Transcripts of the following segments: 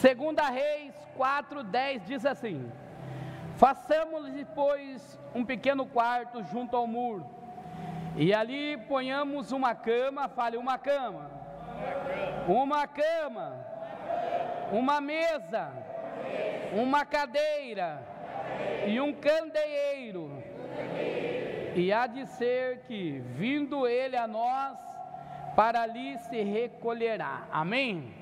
Segunda Reis 4:10 diz assim: Façamos pois um pequeno quarto junto ao muro, e ali ponhamos uma cama, fale uma cama. Uma cama. Uma mesa. Uma cadeira e um candeeiro. E há de ser que, vindo ele a nós, para ali se recolherá. Amém?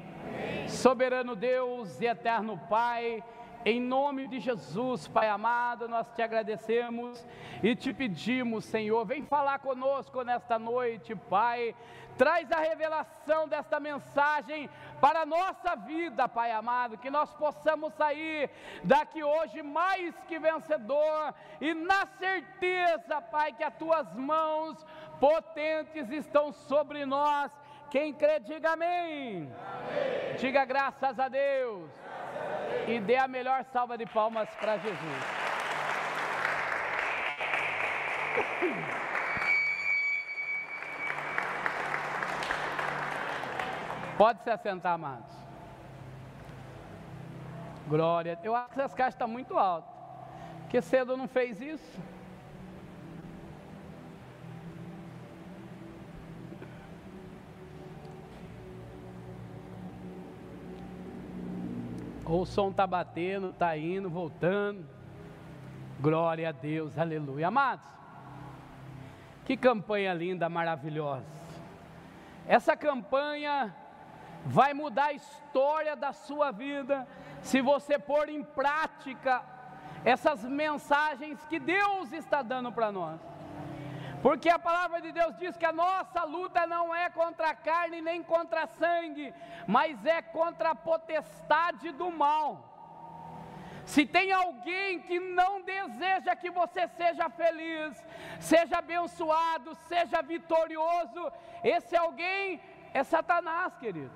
Soberano Deus e eterno Pai, em nome de Jesus, Pai amado, nós te agradecemos e te pedimos, Senhor, vem falar conosco nesta noite, Pai. Traz a revelação desta mensagem para a nossa vida, Pai amado, que nós possamos sair daqui hoje mais que vencedor e na certeza, Pai, que as tuas mãos potentes estão sobre nós. Quem crê, diga amém. amém. Diga graças a Deus. Graças a Deus. E dê a melhor salva de palmas para Jesus. Pode se assentar, amados. Glória. Eu acho que essas caixas estão muito altas. Que cedo não fez isso? O som está batendo, está indo, voltando. Glória a Deus, aleluia. Amados, que campanha linda, maravilhosa. Essa campanha vai mudar a história da sua vida se você pôr em prática essas mensagens que Deus está dando para nós. Porque a palavra de Deus diz que a nossa luta não é contra a carne nem contra sangue, mas é contra a potestade do mal. Se tem alguém que não deseja que você seja feliz, seja abençoado, seja vitorioso, esse alguém é Satanás, querido.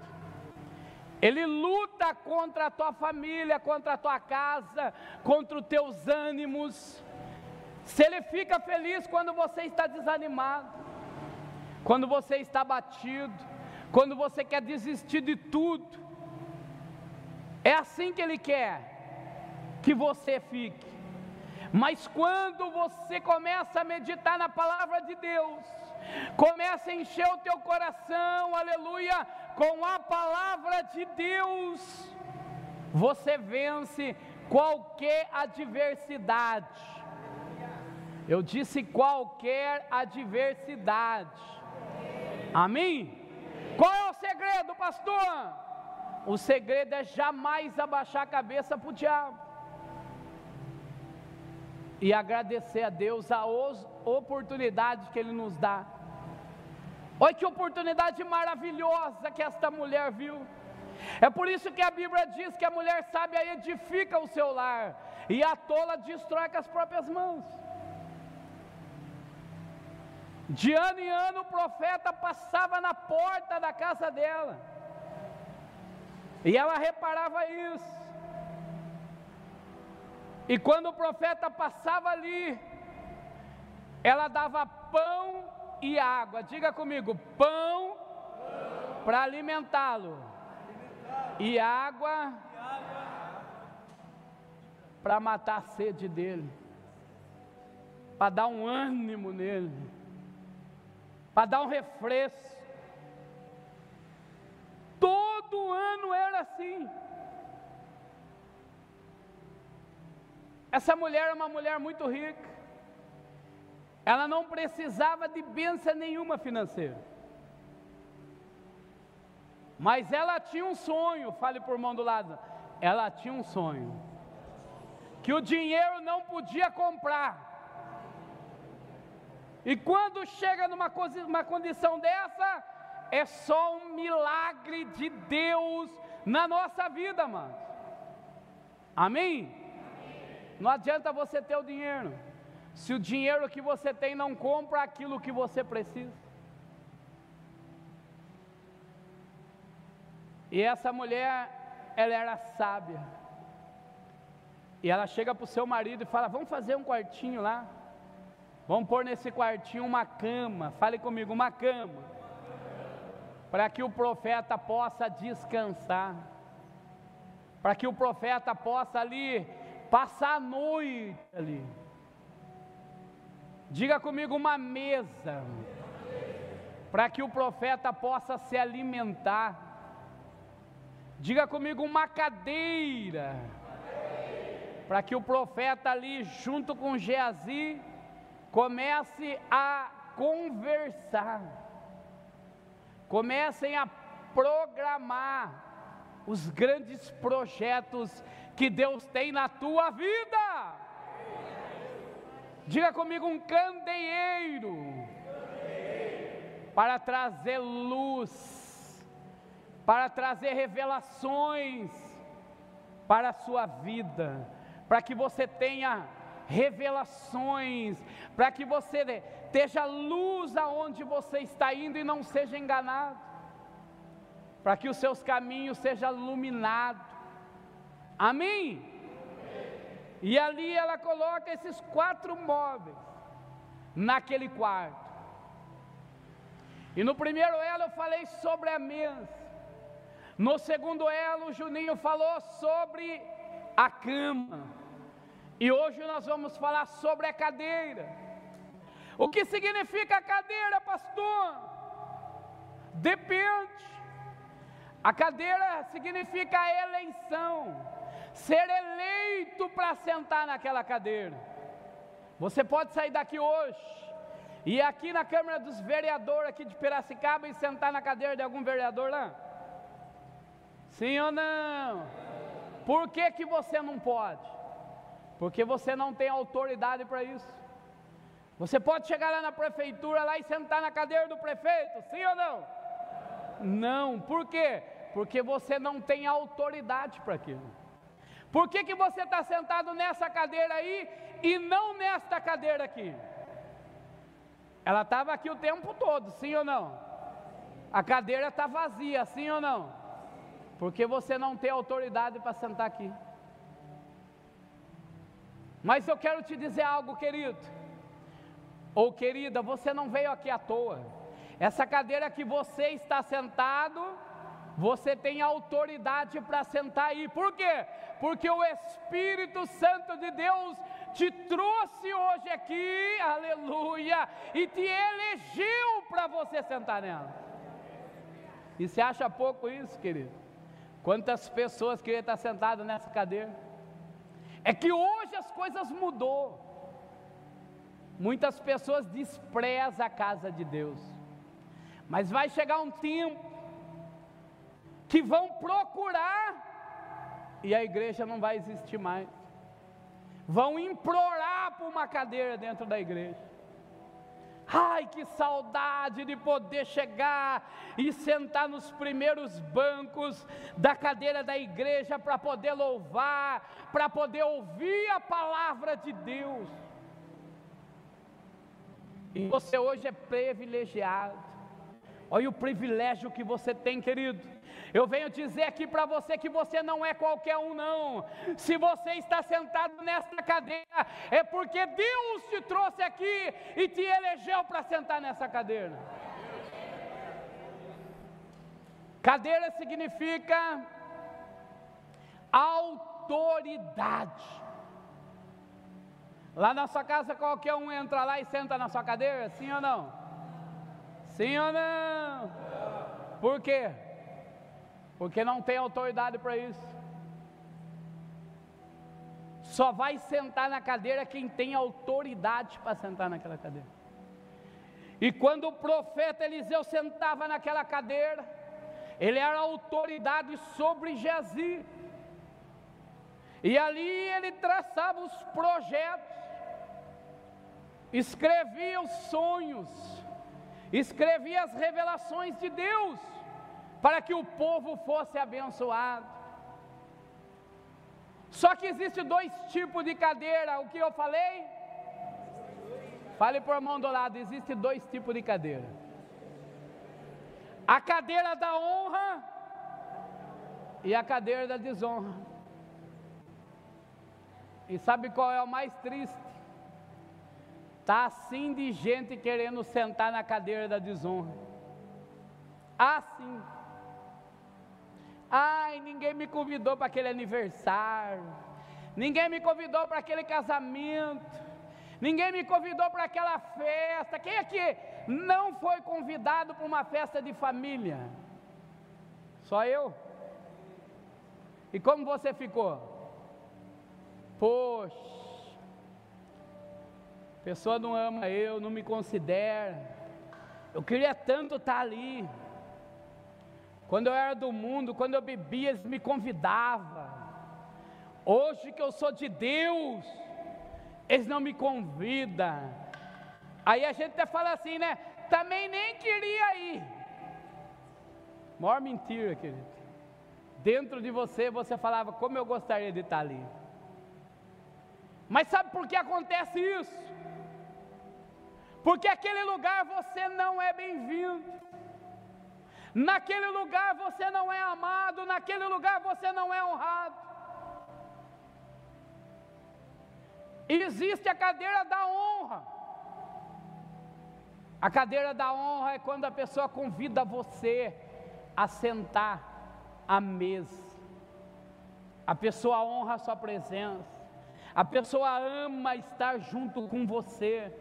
Ele luta contra a tua família, contra a tua casa, contra os teus ânimos. Se ele fica feliz quando você está desanimado, quando você está batido, quando você quer desistir de tudo, é assim que ele quer que você fique. Mas quando você começa a meditar na palavra de Deus, começa a encher o teu coração, aleluia, com a palavra de Deus, você vence qualquer adversidade. Eu disse qualquer adversidade. Amém? Qual é o segredo, pastor? O segredo é jamais abaixar a cabeça para o diabo e agradecer a Deus a oportunidade que Ele nos dá. Olha que oportunidade maravilhosa que esta mulher viu. É por isso que a Bíblia diz que a mulher sábia edifica o seu lar e a tola destrói com as próprias mãos. De ano em ano o profeta passava na porta da casa dela. E ela reparava isso. E quando o profeta passava ali, ela dava pão e água. Diga comigo: pão, pão. para alimentá-lo, alimentá e água, água. para matar a sede dele, para dar um ânimo nele, para dar um refresco. Todo ano era assim. Essa mulher é uma mulher muito rica. Ela não precisava de bênção nenhuma financeira. Mas ela tinha um sonho, fale por mão do lado. Ela tinha um sonho. Que o dinheiro não podia comprar. E quando chega numa uma condição dessa, é só um milagre de Deus na nossa vida, mano. Amém? Não adianta você ter o dinheiro, se o dinheiro que você tem não compra aquilo que você precisa. E essa mulher, ela era sábia. E ela chega para o seu marido e fala: Vamos fazer um quartinho lá. Vamos pôr nesse quartinho uma cama. Fale comigo, uma cama. Para que o profeta possa descansar. para que o profeta possa ali passar a noite ali. Diga comigo uma mesa, para que o profeta possa se alimentar. Diga comigo uma cadeira, para que o profeta ali, junto com Geazi, comece a conversar, comecem a programar os grandes projetos que Deus tem na tua vida. Diga comigo um candeeiro para trazer luz, para trazer revelações para a sua vida, para que você tenha revelações, para que você esteja luz aonde você está indo e não seja enganado, para que os seus caminhos sejam iluminados. Amém? E ali ela coloca esses quatro móveis naquele quarto. E no primeiro elo eu falei sobre a mesa. No segundo elo, o Juninho falou sobre a cama. E hoje nós vamos falar sobre a cadeira. O que significa a cadeira, pastor? Depende. A cadeira significa a eleição ser eleito para sentar naquela cadeira. Você pode sair daqui hoje e aqui na Câmara dos Vereadores aqui de Piracicaba e sentar na cadeira de algum vereador lá? Sim ou não? Por que, que você não pode? Porque você não tem autoridade para isso. Você pode chegar lá na prefeitura lá e sentar na cadeira do prefeito, sim ou não? Não, por quê? Porque você não tem autoridade para aquilo. Por que, que você está sentado nessa cadeira aí e não nesta cadeira aqui? Ela estava aqui o tempo todo, sim ou não? A cadeira está vazia, sim ou não? Porque você não tem autoridade para sentar aqui. Mas eu quero te dizer algo, querido, ou querida, você não veio aqui à toa. Essa cadeira que você está sentado, você tem autoridade para sentar aí. Por quê? Porque o Espírito Santo de Deus te trouxe hoje aqui, aleluia, e te elegeu para você sentar nela. E você acha pouco isso, querido? Quantas pessoas queriam estar sentadas nessa cadeira? É que hoje as coisas mudou. Muitas pessoas desprezam a casa de Deus. Mas vai chegar um tempo que vão procurar e a igreja não vai existir mais. Vão implorar por uma cadeira dentro da igreja. Ai, que saudade de poder chegar e sentar nos primeiros bancos da cadeira da igreja para poder louvar, para poder ouvir a palavra de Deus. E você hoje é privilegiado. Olha o privilégio que você tem, querido eu venho dizer aqui para você que você não é qualquer um, não. Se você está sentado nesta cadeira, é porque Deus te trouxe aqui e te elegeu para sentar nessa cadeira. Cadeira significa autoridade. Lá na sua casa, qualquer um entra lá e senta na sua cadeira, sim ou não? Sim ou não? Por quê? porque não tem autoridade para isso. Só vai sentar na cadeira quem tem autoridade para sentar naquela cadeira. E quando o profeta Eliseu sentava naquela cadeira, ele era autoridade sobre Geazi. E ali ele traçava os projetos, escrevia os sonhos, escrevia as revelações de Deus para que o povo fosse abençoado. Só que existe dois tipos de cadeira, o que eu falei? Fale por mão do lado, existe dois tipos de cadeira. A cadeira da honra e a cadeira da desonra. E sabe qual é o mais triste? Tá assim de gente querendo sentar na cadeira da desonra. Assim. Ai, ninguém me convidou para aquele aniversário, ninguém me convidou para aquele casamento, ninguém me convidou para aquela festa. Quem é que não foi convidado para uma festa de família? Só eu? E como você ficou? Poxa, pessoa não ama eu, não me considera. Eu queria tanto estar ali. Quando eu era do mundo, quando eu bebia, eles me convidavam. Hoje que eu sou de Deus, eles não me convidam. Aí a gente até fala assim, né? Também nem queria ir. Maior mentira, querido. Dentro de você, você falava, como eu gostaria de estar ali. Mas sabe por que acontece isso? Porque aquele lugar você não é bem-vindo. Naquele lugar você não é amado, naquele lugar você não é honrado. Existe a cadeira da honra. A cadeira da honra é quando a pessoa convida você a sentar à mesa. A pessoa honra a sua presença. A pessoa ama estar junto com você.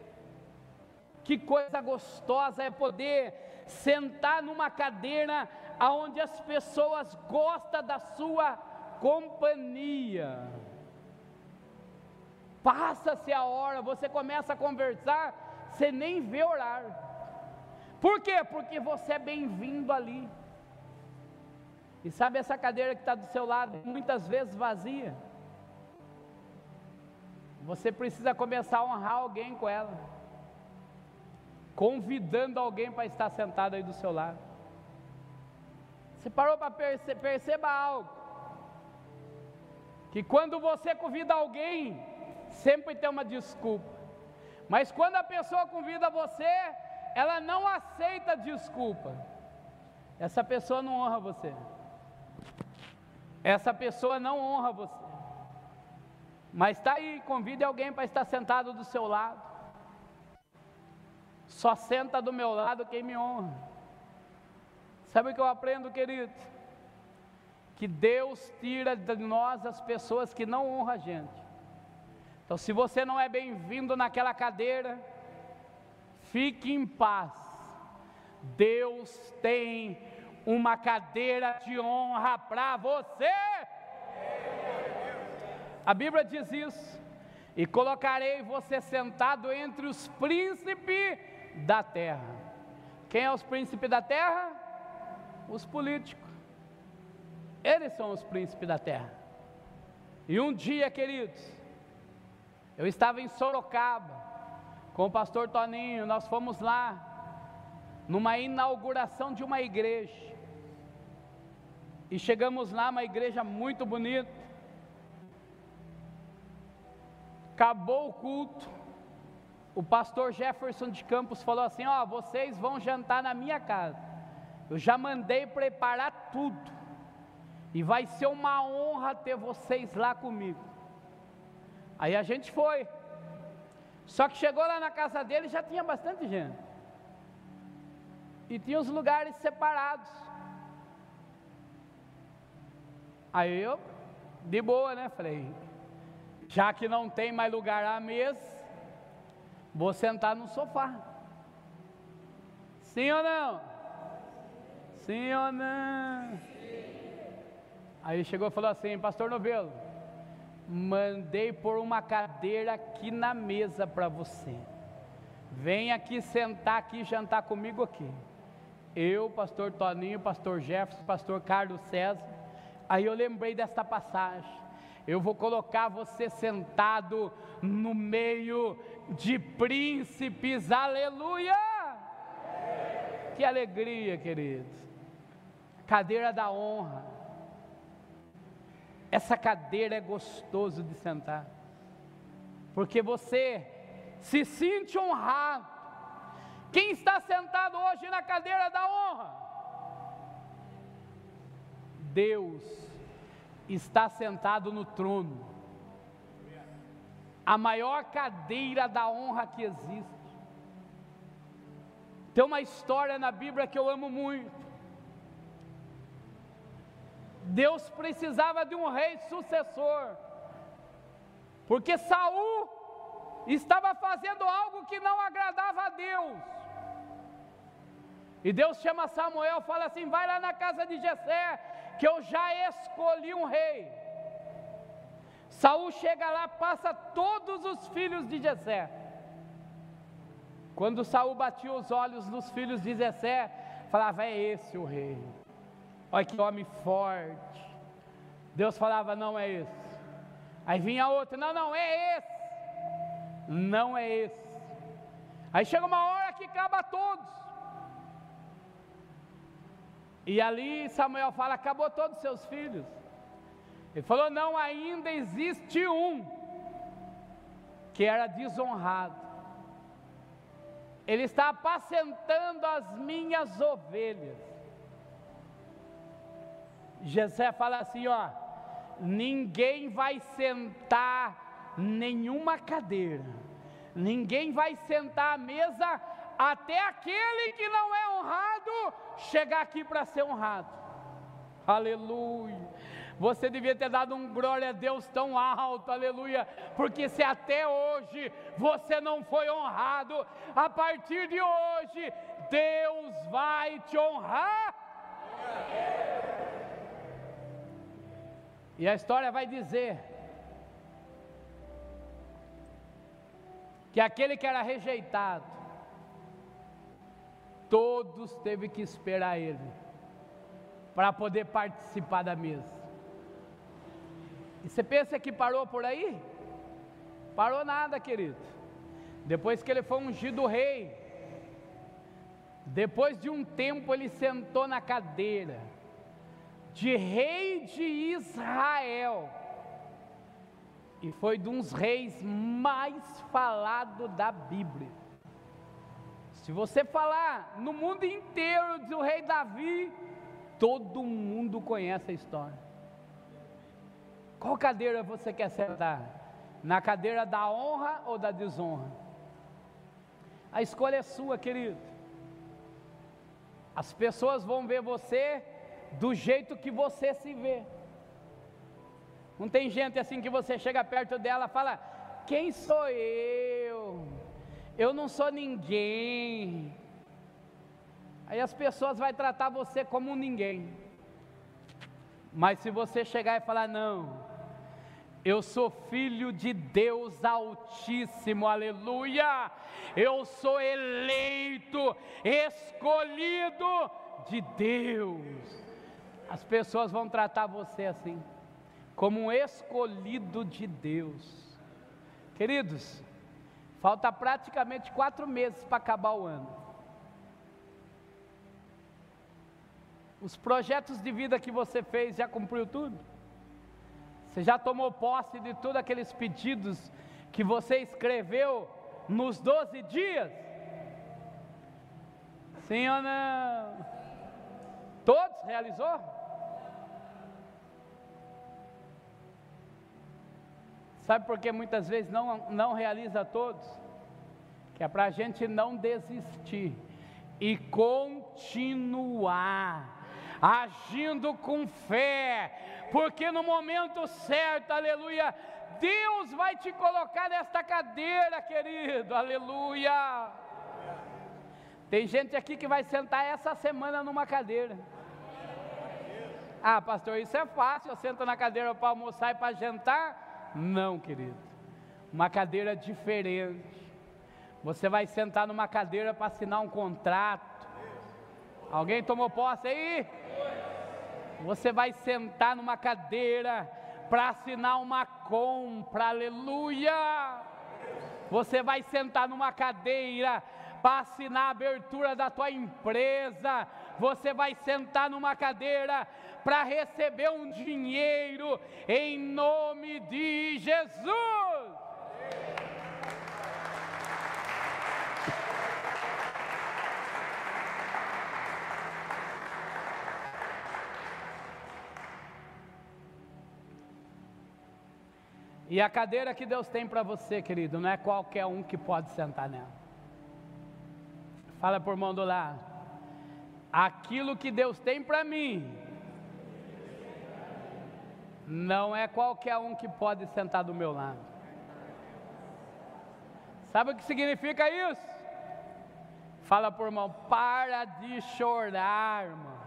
Que coisa gostosa é poder sentar numa cadeira aonde as pessoas gostam da sua companhia. Passa-se a hora, você começa a conversar, você nem vê orar. Por quê? Porque você é bem-vindo ali. E sabe essa cadeira que está do seu lado, muitas vezes vazia? Você precisa começar a honrar alguém com ela convidando alguém para estar sentado aí do seu lado. Você parou para perce algo? Que quando você convida alguém, sempre tem uma desculpa. Mas quando a pessoa convida você, ela não aceita desculpa. Essa pessoa não honra você. Essa pessoa não honra você. Mas está aí, convide alguém para estar sentado do seu lado. Só senta do meu lado quem me honra. Sabe o que eu aprendo, querido? Que Deus tira de nós as pessoas que não honram a gente. Então, se você não é bem-vindo naquela cadeira, fique em paz. Deus tem uma cadeira de honra para você. A Bíblia diz isso. E colocarei você sentado entre os príncipes da terra. Quem é os príncipes da terra? Os políticos. Eles são os príncipes da terra. E um dia, queridos, eu estava em Sorocaba com o pastor Toninho, nós fomos lá numa inauguração de uma igreja. E chegamos lá, uma igreja muito bonita. Acabou o culto o pastor Jefferson de Campos falou assim: Ó, vocês vão jantar na minha casa. Eu já mandei preparar tudo. E vai ser uma honra ter vocês lá comigo. Aí a gente foi. Só que chegou lá na casa dele já tinha bastante gente. E tinha os lugares separados. Aí eu, de boa, né? Falei, já que não tem mais lugar à mesa, Vou sentar no sofá. Sim ou não? Sim ou não? Aí chegou e falou assim, pastor Novelo, mandei pôr uma cadeira aqui na mesa para você. Vem aqui sentar aqui, jantar comigo aqui. Eu, pastor Toninho, pastor Jefferson, pastor Carlos César. Aí eu lembrei desta passagem. Eu vou colocar você sentado no meio de príncipes, aleluia! Que alegria, queridos. Cadeira da honra. Essa cadeira é gostoso de sentar, porque você se sente honrado. Quem está sentado hoje na cadeira da honra? Deus está sentado no trono a maior cadeira da honra que existe. Tem uma história na Bíblia que eu amo muito. Deus precisava de um rei sucessor. Porque Saul estava fazendo algo que não agradava a Deus. E Deus chama Samuel fala assim: vai lá na casa de Jessé, que eu já escolhi um rei. Saul chega lá, passa todos os filhos de Jessé. Quando Saul batia os olhos nos filhos de Jessé, falava: é esse o rei. Olha que homem forte. Deus falava: não é esse. Aí vinha outro: não, não, é esse. Não é esse. Aí chega uma hora que acaba todos. E ali Samuel fala: acabou todos os seus filhos. Ele falou: não, ainda existe um que era desonrado. Ele está apacentando as minhas ovelhas. Jessé fala assim: ó, ninguém vai sentar nenhuma cadeira, ninguém vai sentar à mesa até aquele que não é honrado chegar aqui para ser honrado. Aleluia. Você devia ter dado um glória a Deus tão alto, aleluia, porque se até hoje você não foi honrado, a partir de hoje Deus vai te honrar. E a história vai dizer que aquele que era rejeitado, todos teve que esperar ele para poder participar da mesa. E você pensa que parou por aí? Parou nada, querido. Depois que ele foi ungido rei, depois de um tempo ele sentou na cadeira de rei de Israel. E foi de uns reis mais falados da Bíblia. Se você falar no mundo inteiro do rei Davi, todo mundo conhece a história. Qual cadeira você quer sentar? Na cadeira da honra ou da desonra? A escolha é sua, querido. As pessoas vão ver você do jeito que você se vê. Não tem gente assim que você chega perto dela e fala: Quem sou eu? Eu não sou ninguém. Aí as pessoas vão tratar você como um ninguém. Mas se você chegar e falar: Não, eu sou filho de Deus Altíssimo, aleluia. Eu sou eleito, escolhido de Deus as pessoas vão tratar você assim, como um escolhido de Deus. Queridos, falta praticamente quatro meses para acabar o ano. Os projetos de vida que você fez já cumpriu tudo? Você já tomou posse de todos aqueles pedidos que você escreveu nos 12 dias? Sim ou não? Todos realizou? Sabe por que muitas vezes não, não realiza todos? Que é para a gente não desistir e continuar agindo com fé, porque no momento certo, aleluia, Deus vai te colocar nesta cadeira, querido, aleluia. Tem gente aqui que vai sentar essa semana numa cadeira. Ah, pastor, isso é fácil. Eu sento na cadeira para almoçar e para jantar. Não, querido. Uma cadeira diferente. Você vai sentar numa cadeira para assinar um contrato. Alguém tomou posse aí? Você vai sentar numa cadeira para assinar uma compra, aleluia. Você vai sentar numa cadeira para assinar a abertura da tua empresa. Você vai sentar numa cadeira para receber um dinheiro em nome de Jesus. E a cadeira que Deus tem para você, querido, não é qualquer um que pode sentar nela. Fala por mão do lado. Aquilo que Deus tem para mim Não é qualquer um que pode sentar do meu lado. Sabe o que significa isso? Fala por irmão, para de chorar, irmão.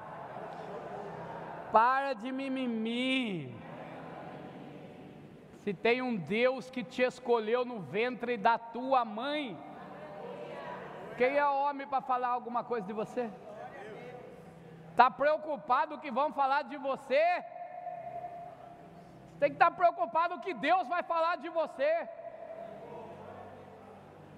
Para de mimimi. Se tem um Deus que te escolheu no ventre da tua mãe, quem é homem para falar alguma coisa de você? Está preocupado que vão falar de você? Tem que estar tá preocupado que Deus vai falar de você.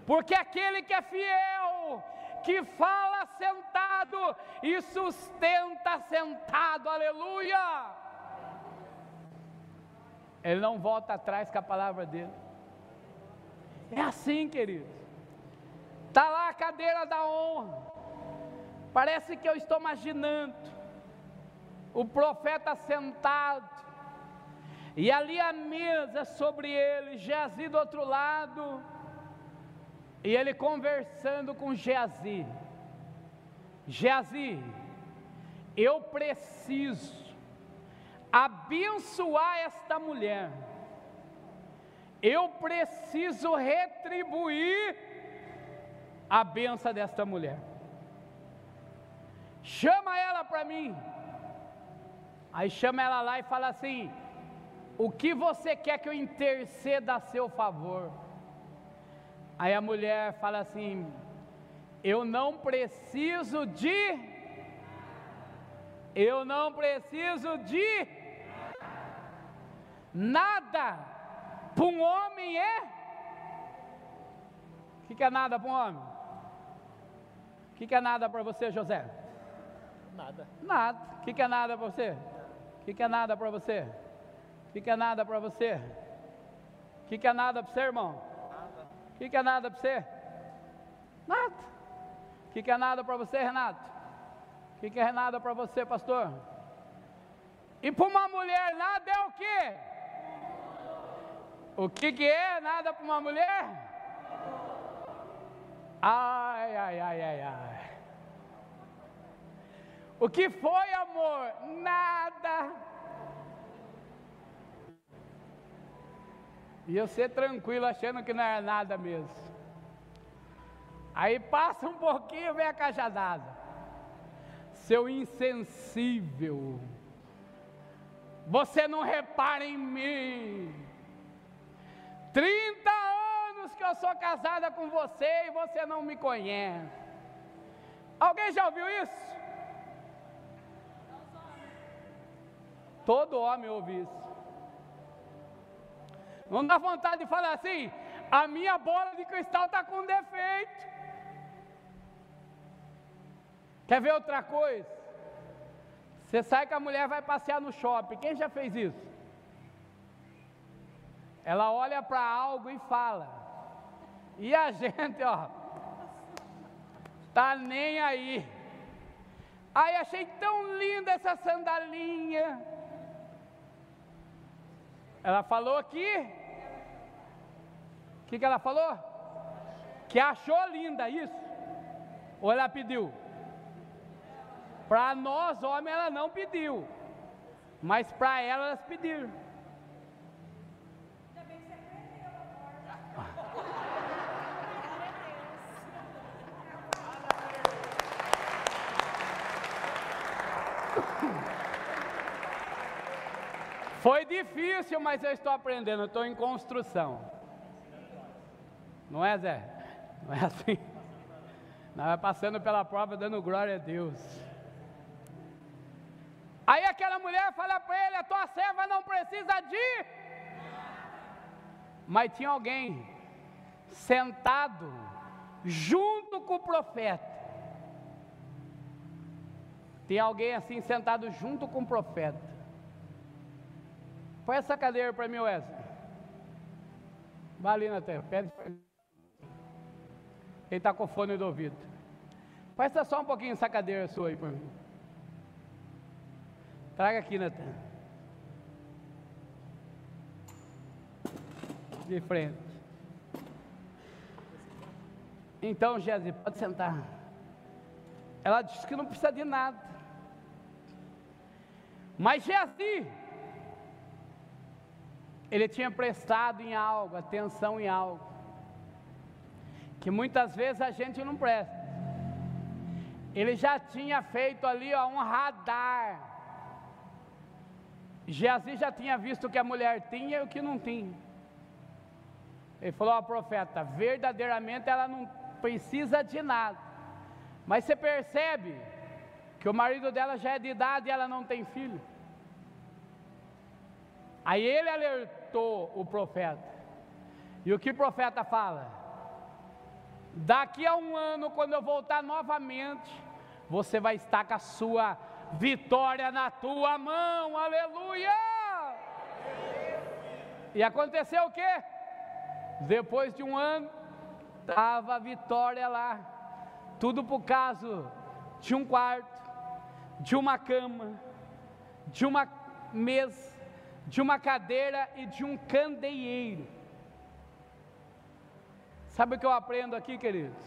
Porque aquele que é fiel, que fala sentado e sustenta sentado, aleluia. Ele não volta atrás com a palavra dele. É assim, queridos. Está lá a cadeira da honra. Parece que eu estou imaginando o profeta sentado, e ali a mesa sobre ele, Geazi do outro lado, e ele conversando com Geazi. Geazi, eu preciso abençoar esta mulher, eu preciso retribuir a benção desta mulher. Chama ela para mim. Aí chama ela lá e fala assim: O que você quer que eu interceda a seu favor? Aí a mulher fala assim: Eu não preciso de. Eu não preciso de nada. Para um homem é. O que, que é nada para um homem? O que, que é nada para você, José? Nada. Nada. O que, que é nada para você? O que, que é nada para você? O que, que é nada para você? O que, que é nada para você, irmão? Nada. O que, que é nada para você? Nada. O que, que é nada para você, Renato? O que, que é nada para você, pastor? E para uma mulher, nada é o quê? O que, que é nada para uma mulher? Ai, ai, ai, ai, ai. O que foi, amor? Nada. E eu ser tranquilo, achando que não era nada mesmo. Aí passa um pouquinho, vem a cajadada. Seu insensível. Você não repara em mim. 30 anos que eu sou casada com você e você não me conhece. Alguém já ouviu isso? Todo homem ouve isso. Não dá vontade de falar assim: a minha bola de cristal está com defeito. Quer ver outra coisa? Você sai com a mulher vai passear no shopping. Quem já fez isso? Ela olha para algo e fala. E a gente, ó, tá nem aí. Ai, achei tão linda essa sandalinha. Ela falou que. O que, que ela falou? Que achou linda isso. Ou ela pediu? Para nós, homens, ela não pediu. Mas para ela, elas pediram. Foi difícil, mas eu estou aprendendo, estou em construção. Não é, Zé? Não é assim? Nós vai passando pela prova, dando glória a Deus. Aí aquela mulher fala para ele: a tua serva não precisa de. Mas tinha alguém sentado junto com o profeta. Tem alguém assim sentado junto com o profeta. Põe essa cadeira para mim, Wesley. Vai ali na terra, pede. Ele está com fone do ouvido. Presta só um pouquinho essa cadeira sua aí para mim. Traga aqui, Natan. De frente. Então, Jéssica, pode sentar. Ela disse que não precisa de nada. Mas Jéssica ele tinha prestado em algo, atenção em algo, que muitas vezes a gente não presta. Ele já tinha feito ali ó, um radar. Geazi já tinha visto o que a mulher tinha e o que não tinha. Ele falou ao profeta: verdadeiramente ela não precisa de nada. Mas você percebe que o marido dela já é de idade e ela não tem filho. Aí ele alertou o profeta. E o que o profeta fala? Daqui a um ano, quando eu voltar novamente, você vai estar com a sua vitória na tua mão, aleluia! E aconteceu o que? Depois de um ano, estava a vitória lá, tudo por causa de um quarto, de uma cama, de uma mesa, de uma cadeira e de um candeeiro. Sabe o que eu aprendo aqui, queridos?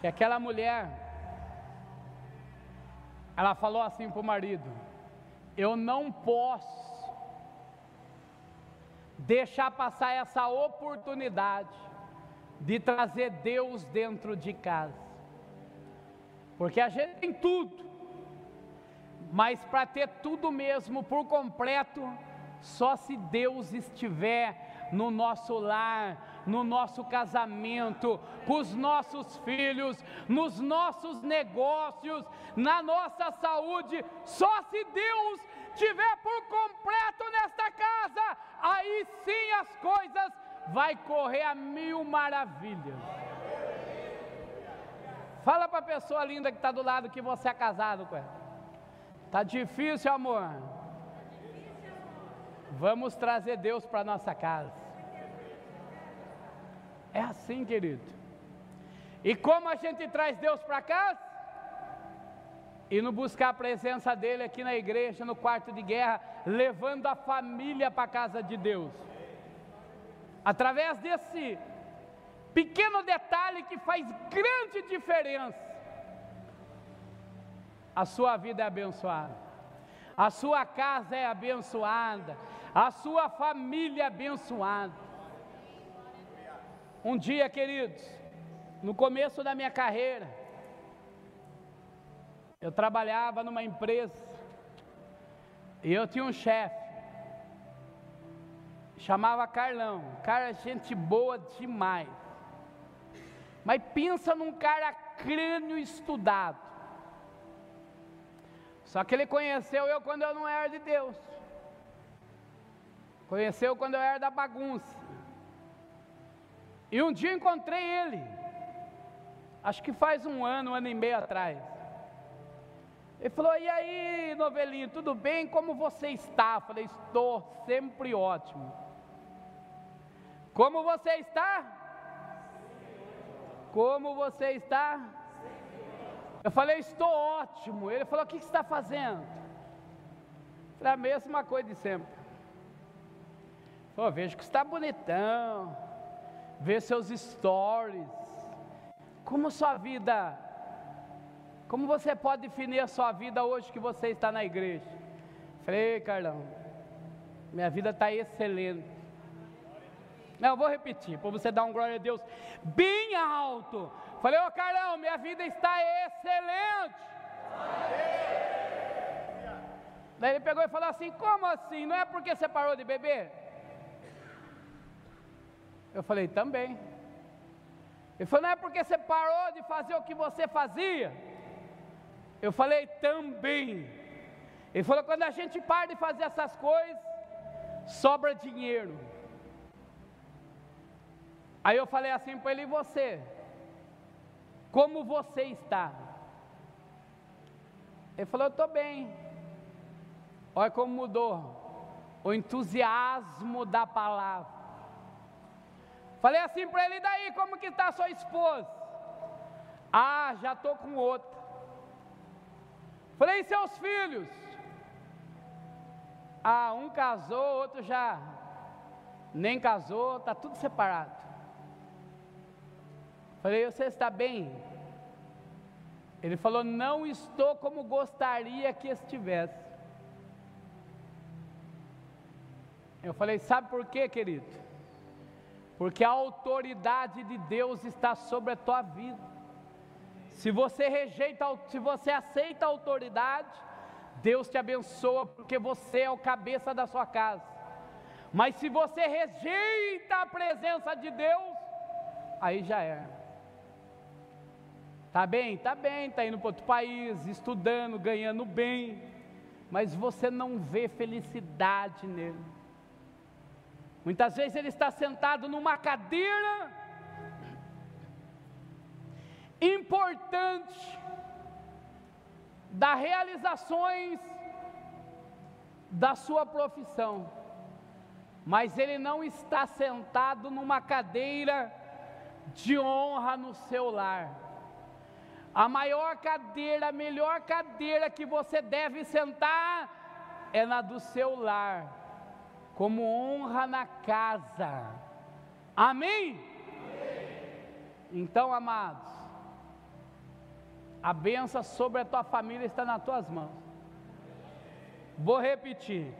Que aquela mulher, ela falou assim para o marido: Eu não posso deixar passar essa oportunidade de trazer Deus dentro de casa, porque a gente tem tudo, mas para ter tudo mesmo por completo, só se Deus estiver no nosso lar, no nosso casamento, com os nossos filhos, nos nossos negócios, na nossa saúde, só se Deus tiver por completo nesta casa, aí sim as coisas vai correr a mil maravilhas. Fala para a pessoa linda que está do lado que você é casado com ela. Tá difícil, amor. Vamos trazer Deus para nossa casa. É assim, querido. E como a gente traz Deus para casa? Indo buscar a presença dele aqui na igreja, no quarto de guerra, levando a família para a casa de Deus. Através desse pequeno detalhe que faz grande diferença a sua vida é abençoada, a sua casa é abençoada, a sua família é abençoada. Um dia, queridos, no começo da minha carreira, eu trabalhava numa empresa e eu tinha um chefe, chamava Carlão, cara, gente boa demais. Mas pensa num cara crânio estudado. Só que ele conheceu eu quando eu não era de Deus. Conheceu quando eu era da bagunça. E um dia encontrei ele. Acho que faz um ano, um ano e meio atrás. Ele falou: E aí, novelinho, tudo bem? Como você está? Eu falei: Estou sempre ótimo. Como você está? Como você está? Eu falei, estou ótimo. Ele falou, o que você está fazendo? Eu falei, a mesma coisa de sempre. Falei, vejo que está bonitão. Vê seus stories. Como sua vida, como você pode definir a sua vida hoje que você está na igreja? Falei, Carlão, minha vida está excelente. Não, eu vou repetir, para você dar um glória a Deus bem alto. Falei, ô Carlão, minha vida está excelente. Daí ele pegou e falou assim: Como assim? Não é porque você parou de beber? Eu falei: Também. Ele falou: Não é porque você parou de fazer o que você fazia? Eu falei: Também. Ele falou: Quando a gente para de fazer essas coisas, sobra dinheiro. Aí eu falei assim para ele: E você? Como você está? Ele falou: Eu estou bem. Olha como mudou o entusiasmo da palavra. Falei assim para ele: daí, como que está sua esposa? Ah, já estou com outra. Falei: e seus filhos? Ah, um casou, outro já nem casou, está tudo separado. Falei, você está bem? Ele falou, não estou como gostaria que estivesse. Eu falei: Sabe por quê, querido? Porque a autoridade de Deus está sobre a tua vida. Se você rejeita, se você aceita a autoridade, Deus te abençoa porque você é o cabeça da sua casa. Mas se você rejeita a presença de Deus, aí já é. Tá bem, tá bem, tá indo para outro país, estudando, ganhando bem, mas você não vê felicidade nele. Muitas vezes ele está sentado numa cadeira importante das realizações da sua profissão, mas ele não está sentado numa cadeira de honra no seu lar. A maior cadeira, a melhor cadeira que você deve sentar é na do seu lar, como honra na casa. Amém? Amém. Então, amados, a benção sobre a tua família está nas tuas mãos. Vou repetir.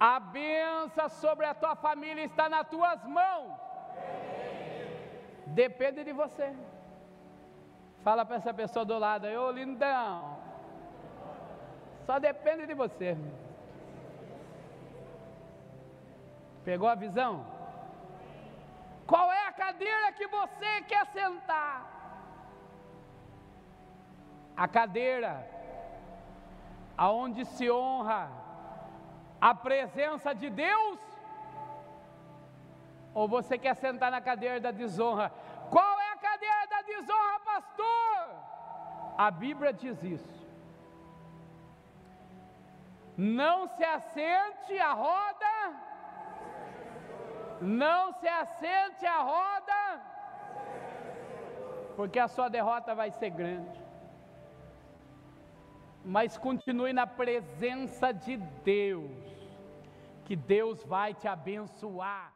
A benção sobre a tua família está nas tuas mãos. Depende de você. Fala para essa pessoa do lado aí, ô lindão. Só depende de você. Pegou a visão? Qual é a cadeira que você quer sentar? a cadeira, aonde se honra a presença de Deus? Ou você quer sentar na cadeira da desonra? Qual é a cadeira da desonra, pastor? A Bíblia diz isso. Não se assente a roda, não se assente a roda, porque a sua derrota vai ser grande mas continue na presença de Deus, que Deus vai te abençoar.